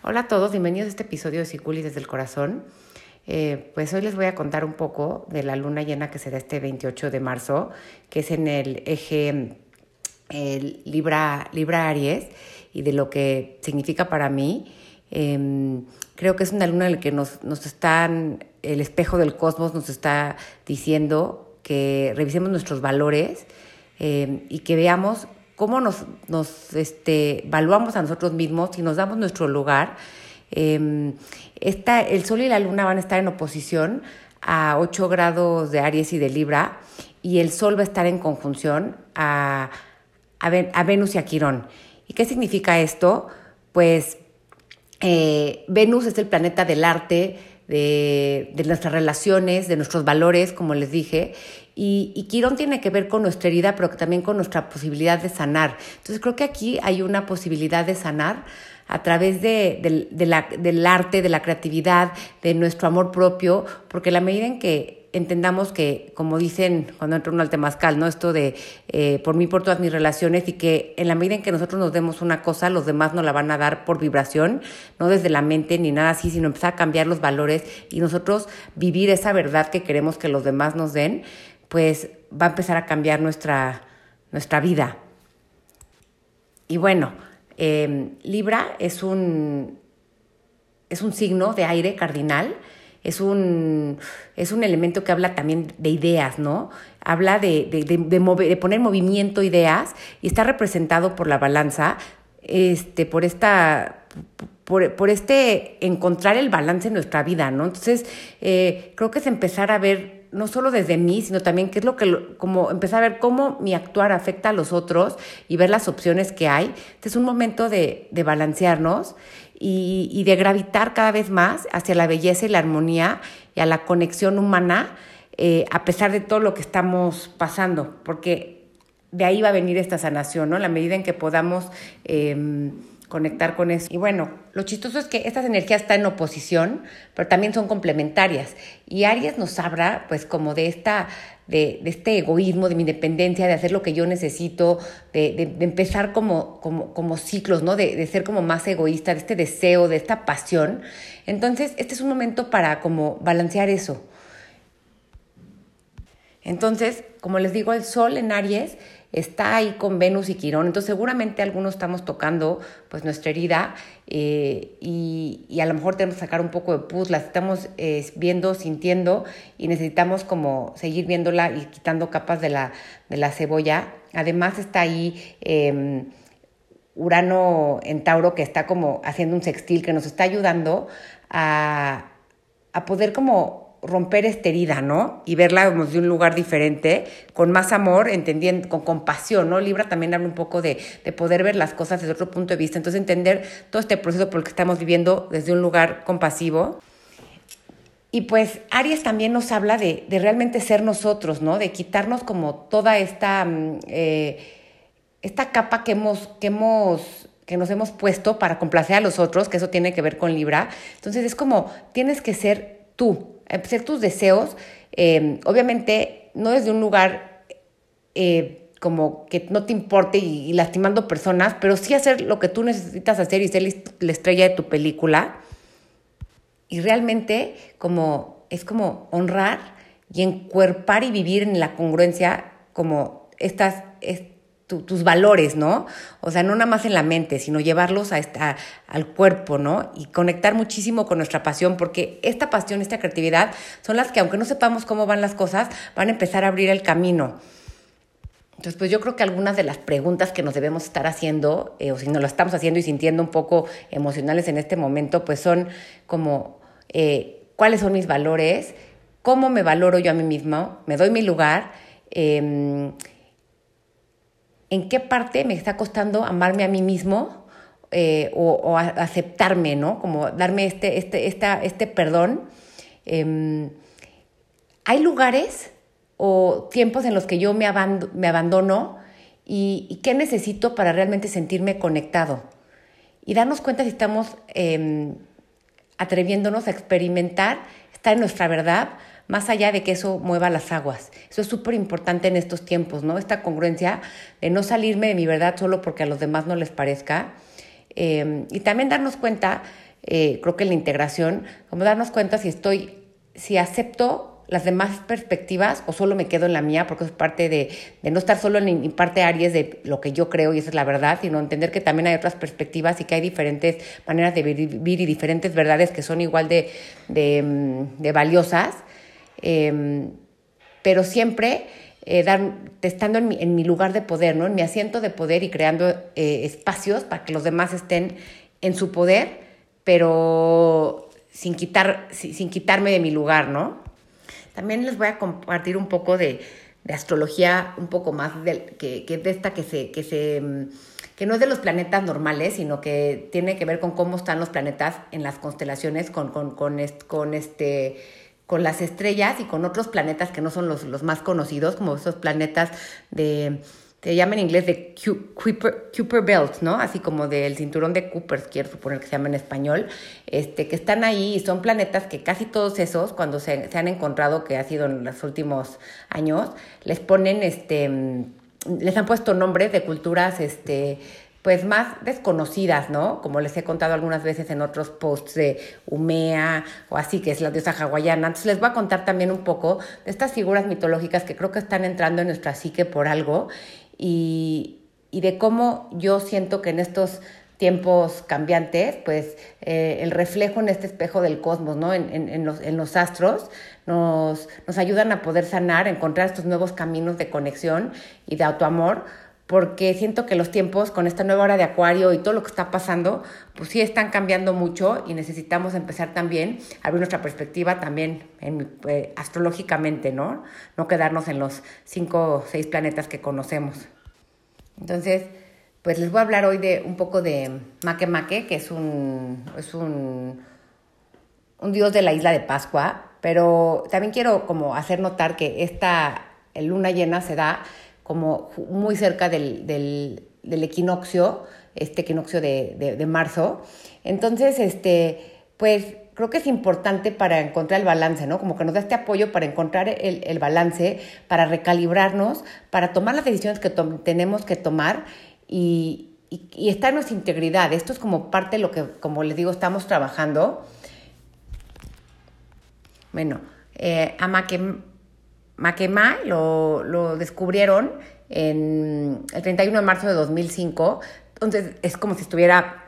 Hola a todos, bienvenidos a este episodio de Siculis desde el corazón. Eh, pues hoy les voy a contar un poco de la luna llena que será este 28 de marzo, que es en el eje Libra, Libra Aries y de lo que significa para mí. Em, creo que es una luna en la que nos, nos están, el espejo del cosmos nos está diciendo que revisemos nuestros valores em, y que veamos cómo nos, nos este, evaluamos a nosotros mismos y nos damos nuestro lugar. Eh, el Sol y la Luna van a estar en oposición a 8 grados de Aries y de Libra y el Sol va a estar en conjunción a, a, Venus y a Quirón. ¿Y qué significa esto? Pues eh, Venus es el planeta del arte, de, de, nuestras relaciones, de nuestros valores, como les dije, y, y, Quirón tiene que ver con nuestra herida, pero también con nuestra posibilidad de sanar. Entonces creo que aquí hay una posibilidad de sanar a través de, del arte, de la creatividad, de nuestro amor propio, porque la medida en que entendamos que, como dicen cuando entra uno al temazcal, ¿no? Esto de eh, por mí, por todas mis relaciones, y que en la medida en que nosotros nos demos una cosa, los demás nos la van a dar por vibración, no desde la mente ni nada así, sino empezar a cambiar los valores y nosotros vivir esa verdad que queremos que los demás nos den pues va a empezar a cambiar nuestra, nuestra vida. Y bueno, em, Libra es un, es un signo de aire cardinal, es un, es un elemento que habla también de ideas, ¿no? Habla de, de, de, poner movimiento ideas y está representado por la balanza, este, por esta... Por, por este encontrar el balance en nuestra vida, ¿no? Entonces, eh, creo que es empezar a ver no solo desde mí, sino también qué es lo que, como empezar a ver cómo mi actuar afecta a los otros y ver las opciones que hay. Este es un momento de, de balancearnos y, y, de gravitar cada vez más hacia la belleza y la armonía y a la conexión humana, eh, a pesar de todo lo que estamos pasando, porque de ahí va a venir esta sanación, ¿no? La medida en que podamos... Eh, conectar con eso. Y bueno, lo chistoso es que estas energías están en oposición, pero también son complementarias. Y Aries nos habla, pues, como de esta, de, de este egoísmo, de mi independencia, de hacer lo que yo necesito, de, de, empezar como, como, como, ciclos, ¿no? De, de ser como más egoísta, de este deseo, de esta pasión. Entonces, este es un momento para como balancear eso. Entonces, como les digo, el sol en Aries está ahí con Venus y Quirón, entonces seguramente algunos estamos tocando pues nuestra herida eh, y, a lo mejor tenemos que sacar un poco de pus, la estamos eh, viendo, sintiendo y necesitamos como seguir viéndola y quitando capas de la, de la cebolla. Además está ahí... Eh, Urano en Tauro que está como haciendo un sextil que nos está ayudando a, a poder como romper esta herida, ¿no? Y verla como de un lugar diferente, con más amor, entendiendo, con compasión, ¿no? Libra también habla un poco de, de, poder ver las cosas desde otro punto de vista, entonces entender todo este proceso por el que estamos viviendo desde un lugar compasivo. Y pues Aries también nos habla de, de realmente ser nosotros, ¿no? De quitarnos como toda esta, mm, eh, esta capa que hemos, que hemos que nos hemos puesto para complacer a los otros, que eso tiene que ver con Libra. Entonces es como, tienes que ser tú, ser tus deseos, eh, obviamente no desde un lugar eh, como que no te importe y, lastimando personas, pero sí hacer lo que tú necesitas hacer y ser la estrella de tu película. Y realmente como es como honrar y encuerpar y vivir en la congruencia como estas tus valores, ¿no? O sea, no nada más en la mente, sino llevarlos a esta, al cuerpo, ¿no? Y conectar muchísimo con nuestra pasión, porque esta pasión, esta creatividad, son las que, aunque no sepamos cómo van las cosas, van a empezar a abrir el camino. Entonces, pues yo creo que algunas de las preguntas que nos debemos estar haciendo, eh, o si no lo estamos haciendo y sintiendo un poco emocionales en este momento, pues son como, eh, ¿cuáles son mis valores? ¿Cómo me valoro yo a mí mismo? ¿Me doy mi lugar? Eh, en qué parte me está costando amarme a mí mismo eh, o, aceptarme, ¿no? Como darme este, este, esta, este perdón. Em, hay lugares o tiempos en los que yo me, me abandono y, qué necesito para realmente sentirme conectado. Y darnos cuenta si estamos em, atreviéndonos a experimentar, estar en nuestra verdad, más allá de que eso mueva las aguas. Eso es súper importante en estos tiempos, ¿no? Esta congruencia de no salirme de mi verdad solo porque a los demás no les parezca. Eh, y también darnos cuenta eh, creo que la integración, como darnos cuenta si estoy, si acepto las demás perspectivas o solo me quedo en la mía, porque es parte de, no estar solo en mi parte Aries de lo que yo creo y esa es la verdad, sino entender que también hay otras perspectivas y que hay diferentes maneras de vivir y diferentes verdades que son igual de, de, mm, valiosas, em, pero siempre eh, estando en mi, lugar de poder, ¿no? en mi asiento de poder y creando eh, espacios para que los demás estén en su poder, pero sin, quitar, sin quitarme de mi lugar, ¿no? También les voy a compartir un poco de, astrología, un poco más que, que de esta que se, que se que no es de los planetas normales, sino que tiene que ver con cómo están los planetas en las constelaciones, con, con, con, con este con las estrellas y con otros planetas que no son los, los más conocidos, como esos planetas de se llama en inglés de Cooper, Belt, ¿no? Así como del cinturón de Cooper, quiero suponer que se llama en español, este, que están ahí y son planetas que casi todos esos, cuando se, han encontrado, que ha sido en los últimos años, les ponen, este, les han puesto nombres de culturas, este, pues más desconocidas, ¿no? Como les he contado algunas veces en otros posts de Umea o así, que es la diosa hawaiana. Entonces les voy a contar también un poco de estas figuras mitológicas que creo que están entrando en nuestra psique por algo y, de cómo yo siento que en estos tiempos cambiantes, pues eh, el reflejo en este espejo del cosmos, ¿no? En, los, en los, astros, nos, nos, ayudan a poder sanar, encontrar estos nuevos caminos de conexión y de autoamor, porque siento que los tiempos con esta nueva hora de acuario y todo lo que está pasando, pues sí están cambiando mucho y necesitamos empezar también a abrir nuestra perspectiva también eh, astrológicamente, ¿no? No quedarnos en los cinco o seis planetas que conocemos. Entonces, pues les voy a hablar hoy de un poco de Make que es un, es un, un dios de la isla de Pascua, pero también quiero como hacer notar que esta luna llena se da como muy cerca del, del, equinoccio, este equinoccio de, de, marzo. Entonces, este, pues creo que es importante para encontrar el balance, ¿no? Como que nos da este apoyo para encontrar el, el balance, para recalibrarnos, para tomar las decisiones que tenemos que tomar y, y, y, en nuestra integridad. Esto es como parte de lo que, como les digo, estamos trabajando. Bueno, eh, que Maquema lo, lo descubrieron en el 31 de marzo de 2005, entonces es como si estuviera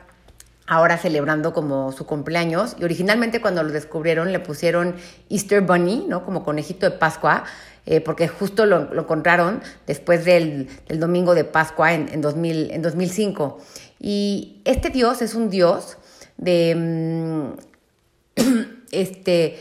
ahora celebrando como su cumpleaños y originalmente cuando lo descubrieron le pusieron Easter Bunny, ¿no? Como conejito de Pascua, eh, porque justo lo, lo, encontraron después del, domingo de Pascua en, en, 2000, en 2005. Y este dios es un dios de mm, este,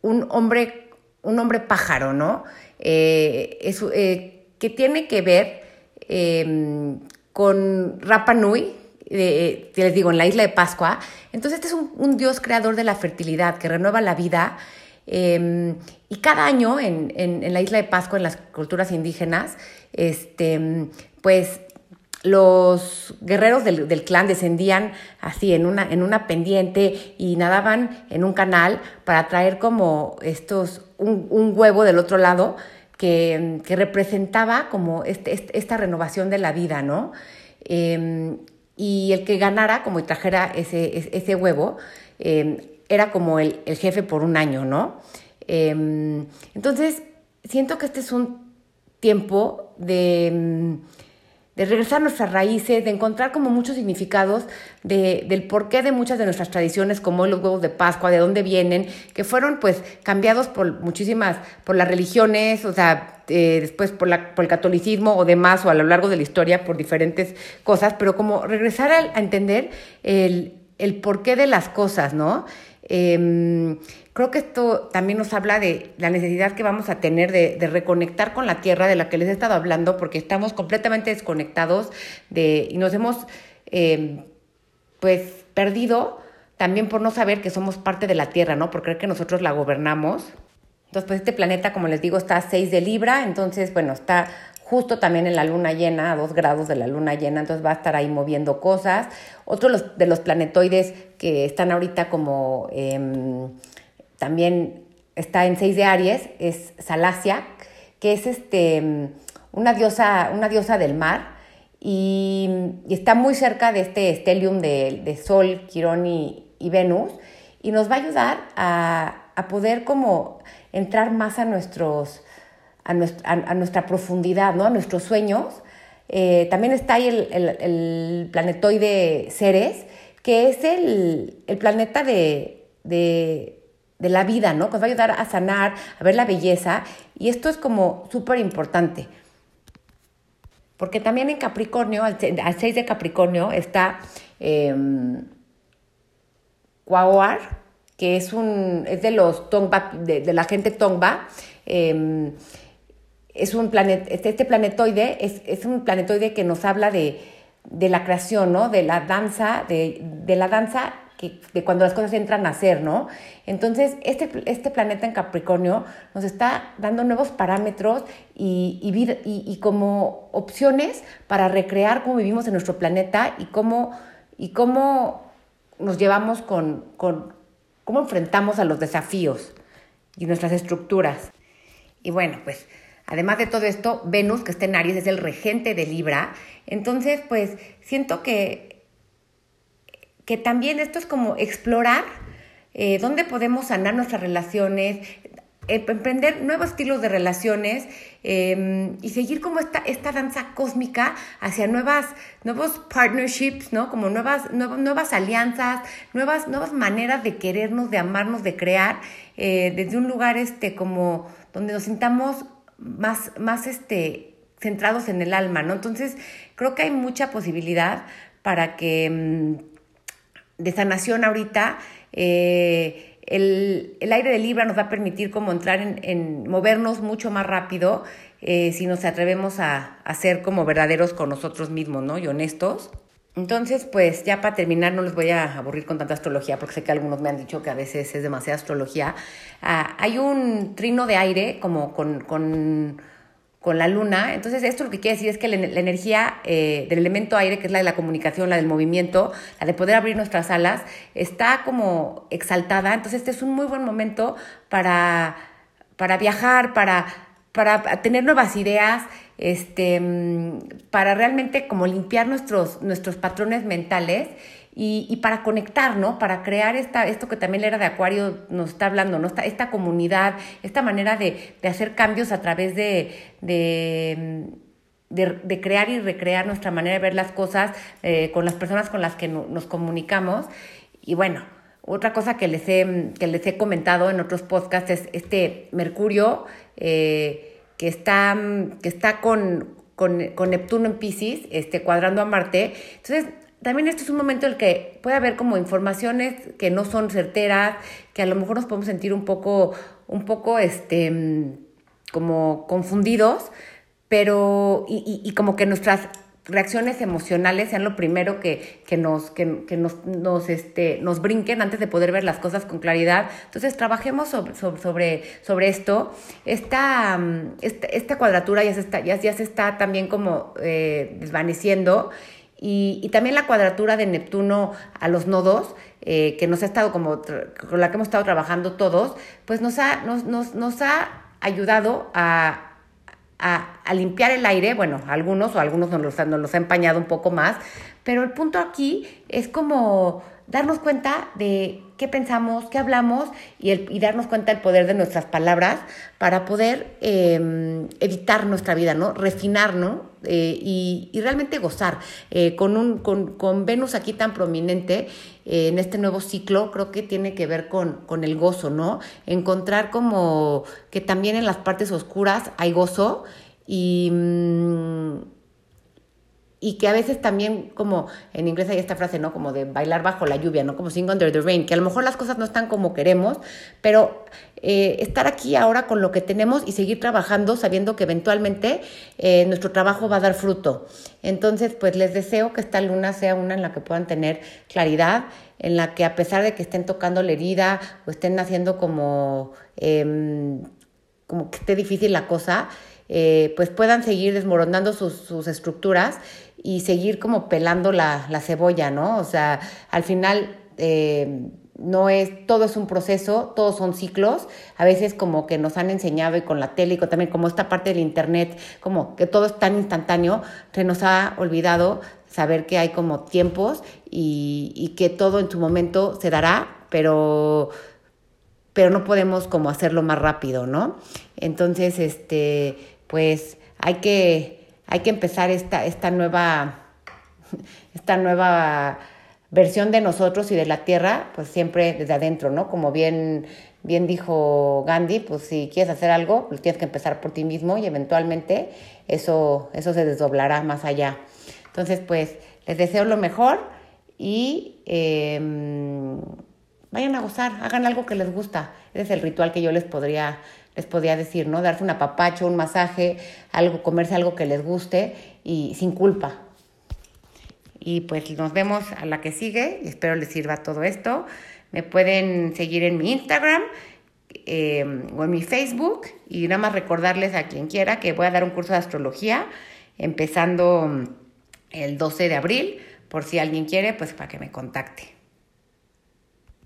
un hombre un hombre pájaro, ¿no? Eh, eh, que tiene que ver em, con Rapa Nui, eh, les digo, en la isla de Pascua. Entonces, este es un, dios creador de la fertilidad que renueva la vida. Em, y cada año en, en, la isla de Pascua, en las culturas indígenas, este, pues los guerreros del, clan descendían así en una, en una pendiente y nadaban en un canal para traer como estos, un, huevo del otro lado que, representaba como este, este, esta renovación de la vida, ¿no? Em, y el que ganara, como y trajera ese, ese huevo, em, era como el, el, jefe por un año, ¿no? Em, entonces, siento que este es un tiempo de de regresar a nuestras raíces, de encontrar como muchos significados de, del porqué de muchas de nuestras tradiciones, como los huevos de Pascua, de dónde vienen, que fueron pues cambiados por muchísimas, por las religiones, o sea, eh, después por, la, por el catolicismo o demás, o a lo largo de la historia por diferentes cosas, pero como regresar a, a entender el, el porqué de las cosas, ¿no? Eh, Creo que esto también nos habla de la necesidad que vamos a tener de, reconectar con la tierra de la que les he estado hablando, porque estamos completamente desconectados de, y nos hemos eh, pues perdido también por no saber que somos parte de la tierra, ¿no? Por creer que nosotros la gobernamos. Entonces, pues este planeta, como les digo, está a 6 de Libra, entonces, bueno, está justo también en la luna llena, a 2 grados de la luna llena, entonces va a estar ahí moviendo cosas. Otro de los, planetoides que están ahorita como... Em, también está en 6 de Aries, es Salacia, que es este, una, diosa, una diosa del mar y, está muy cerca de este estelium de, Sol, Quirón y, y Venus y nos va a ayudar a, poder como entrar más a nuestros, a nuestra, profundidad, ¿no? A nuestros sueños. Eh, también está ahí el, planetoide Ceres, que es el, planeta de, de, la vida, ¿no? Que nos va a ayudar a sanar, a ver la belleza. Y esto es como súper importante. Porque también en Capricornio, al, 6 de Capricornio, está eh, que es, un, es de los Tongba, de, la gente Tongba. Em, es un planet, este, este planetoide es, es, un planetoide que nos habla de, de la creación, ¿no? De la danza, de, de la danza de cuando las cosas entran a ser, ¿no? Entonces, este, este planeta en Capricornio nos está dando nuevos parámetros y, y, y, como opciones para recrear cómo vivimos en nuestro planeta y cómo, y cómo nos llevamos con, con cómo enfrentamos a los desafíos y nuestras estructuras. Y bueno, pues además de todo esto, Venus, que está en Aries, es el regente de Libra. Entonces, pues siento que que también esto es como explorar eh, dónde podemos sanar nuestras relaciones, eh, emprender nuevos estilos de relaciones em, y seguir como esta, esta danza cósmica hacia nuevas, nuevos partnerships, ¿no? Como nuevas, nuevas alianzas, nuevas, nuevas maneras de querernos, de amarnos, de crear, eh, desde un lugar este, como donde nos sintamos más, más este, centrados en el alma, ¿no? Entonces, creo que hay mucha posibilidad para que em, de sanación ahorita. Eh, el, aire de Libra nos va a permitir como entrar en, movernos mucho más rápido eh, si nos atrevemos a, a, ser como verdaderos con nosotros mismos, ¿no? Y honestos. Entonces, pues ya para terminar, no les voy a aburrir con tanta astrología, porque sé que algunos me han dicho que a veces es demasiada astrología. Ah, hay un trino de aire como con, con con la luna. Entonces, esto lo que quiere decir es que la, energía eh, del elemento aire, que es la de la comunicación, la del movimiento, la de poder abrir nuestras alas, está como exaltada. Entonces, este es un muy buen momento para, para viajar, para, para tener nuevas ideas, este, para realmente como limpiar nuestros, nuestros patrones mentales y, para conectar, ¿no? Para crear esta, esto que también era de Acuario nos está hablando, ¿no? Esta, esta comunidad, esta manera de, hacer cambios a través de, de, crear y recrear nuestra manera de ver las cosas eh, con las personas con las que nos comunicamos. Y bueno, otra cosa que les he, que les he comentado en otros podcasts es este Mercurio eh, que está, que está con, con, Neptuno en Pisces, este, cuadrando a Marte. Entonces, también este es un momento en el que puede haber como informaciones que no son certeras, que a lo mejor nos podemos sentir un poco, un poco, este, mm, como confundidos, pero, y, y, como que nuestras reacciones emocionales sean lo primero que, que, nos, que, que nos, nos, este, nos brinquen antes de poder ver las cosas con claridad. Entonces, trabajemos sobre, sobre, sobre esto. Esta, mm, esta, esta, cuadratura ya se está, ya, ya se está también como eh, desvaneciendo y, también la cuadratura de Neptuno a los nodos, eh, que nos ha estado como, con la que hemos estado trabajando todos, pues nos ha, nos, nos, nos ha ayudado a, a, limpiar el aire, bueno, algunos o algunos nos los, nos los ha empañado un poco más, pero el punto aquí es como darnos cuenta de qué pensamos, qué hablamos y, el, y darnos cuenta del poder de nuestras palabras para poder eh, editar nuestra vida, ¿no? Refinar, ¿no? Eh, y, y, realmente gozar. Eh, con, un, con, con, Venus aquí tan prominente eh, en este nuevo ciclo, creo que tiene que ver con, con el gozo, ¿no? Encontrar como que también en las partes oscuras hay gozo y... Mm, y que a veces también, como en inglés hay esta frase, ¿no? Como de bailar bajo la lluvia, ¿no? Como sing under the rain, que a lo mejor las cosas no están como queremos, pero eh, estar aquí ahora con lo que tenemos y seguir trabajando sabiendo que eventualmente eh, nuestro trabajo va a dar fruto. Entonces, pues les deseo que esta luna sea una en la que puedan tener claridad, en la que a pesar de que estén tocando la herida o estén haciendo como, em, como que esté difícil la cosa, eh, pues puedan seguir desmoronando sus, estructuras y seguir como pelando la, la cebolla, ¿no? O sea, al final eh, no es, todo es un proceso, todos son ciclos, a veces como que nos han enseñado y con la tele y también como esta parte del internet, como que todo es tan instantáneo, se nos ha olvidado saber que hay como tiempos y, y que todo en su momento se dará, pero pero no podemos como hacerlo más rápido, ¿no? Entonces, este, pues hay que, hay que empezar esta, esta nueva, esta nueva versión de nosotros y de la tierra, pues siempre desde adentro, ¿no? Como bien, bien dijo Gandhi, pues si quieres hacer algo, pues tienes que empezar por ti mismo y eventualmente eso, eso se desdoblará más allá. Entonces, pues les deseo lo mejor y em, vayan a gozar, hagan algo que les gusta. Ese es el ritual que yo les podría, les podría decir, ¿no? Darse un apapacho, un masaje, algo, comerse algo que les guste y sin culpa. Y pues nos vemos a la que sigue y espero les sirva todo esto. Me pueden seguir en mi Instagram eh, o en mi Facebook y nada más recordarles a quien quiera que voy a dar un curso de astrología empezando el 12 de abril, por si alguien quiere, pues para que me contacte.